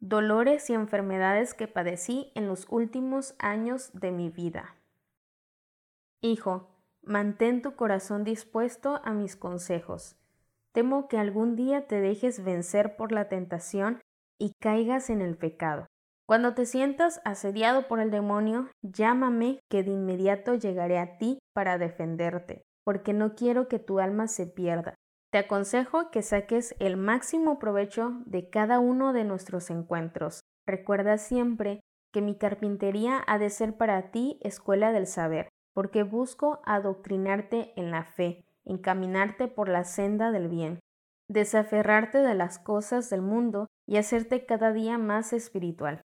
dolores y enfermedades que padecí en los últimos años de mi vida. Hijo, mantén tu corazón dispuesto a mis consejos. Temo que algún día te dejes vencer por la tentación y caigas en el pecado. Cuando te sientas asediado por el demonio, llámame que de inmediato llegaré a ti para defenderte, porque no quiero que tu alma se pierda. Te aconsejo que saques el máximo provecho de cada uno de nuestros encuentros. Recuerda siempre que mi carpintería ha de ser para ti escuela del saber, porque busco adoctrinarte en la fe, encaminarte por la senda del bien, desaferrarte de las cosas del mundo y hacerte cada día más espiritual.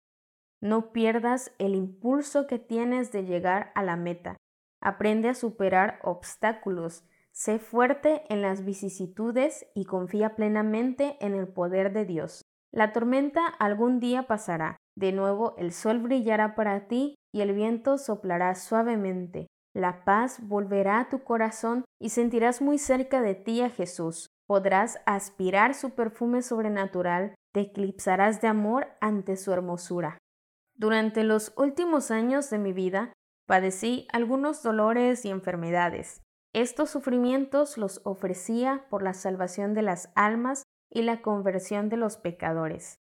No pierdas el impulso que tienes de llegar a la meta. Aprende a superar obstáculos, Sé fuerte en las vicisitudes y confía plenamente en el poder de Dios. La tormenta algún día pasará. De nuevo el sol brillará para ti y el viento soplará suavemente. La paz volverá a tu corazón y sentirás muy cerca de ti a Jesús. Podrás aspirar su perfume sobrenatural, te eclipsarás de amor ante su hermosura. Durante los últimos años de mi vida padecí algunos dolores y enfermedades. Estos sufrimientos los ofrecía por la salvación de las almas y la conversión de los pecadores.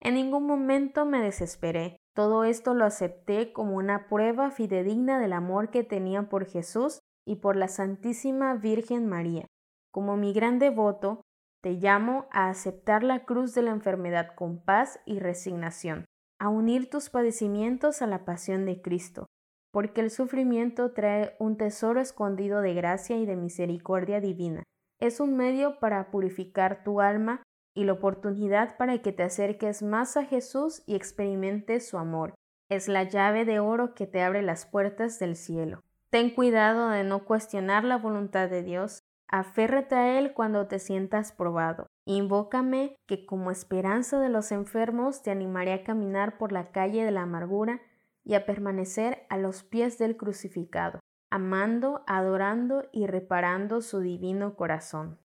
En ningún momento me desesperé. Todo esto lo acepté como una prueba fidedigna del amor que tenía por Jesús y por la Santísima Virgen María. Como mi gran devoto, te llamo a aceptar la cruz de la enfermedad con paz y resignación, a unir tus padecimientos a la pasión de Cristo, porque el sufrimiento trae un tesoro escondido de gracia y de misericordia divina. Es un medio para purificar tu alma y la oportunidad para que te acerques más a Jesús y experimentes su amor. Es la llave de oro que te abre las puertas del cielo. Ten cuidado de no cuestionar la voluntad de Dios. Aférrate a Él cuando te sientas probado. Invócame que como esperanza de los enfermos te animaré a caminar por la calle de la amargura y a permanecer a los pies del crucificado, amando, adorando y reparando su divino corazón.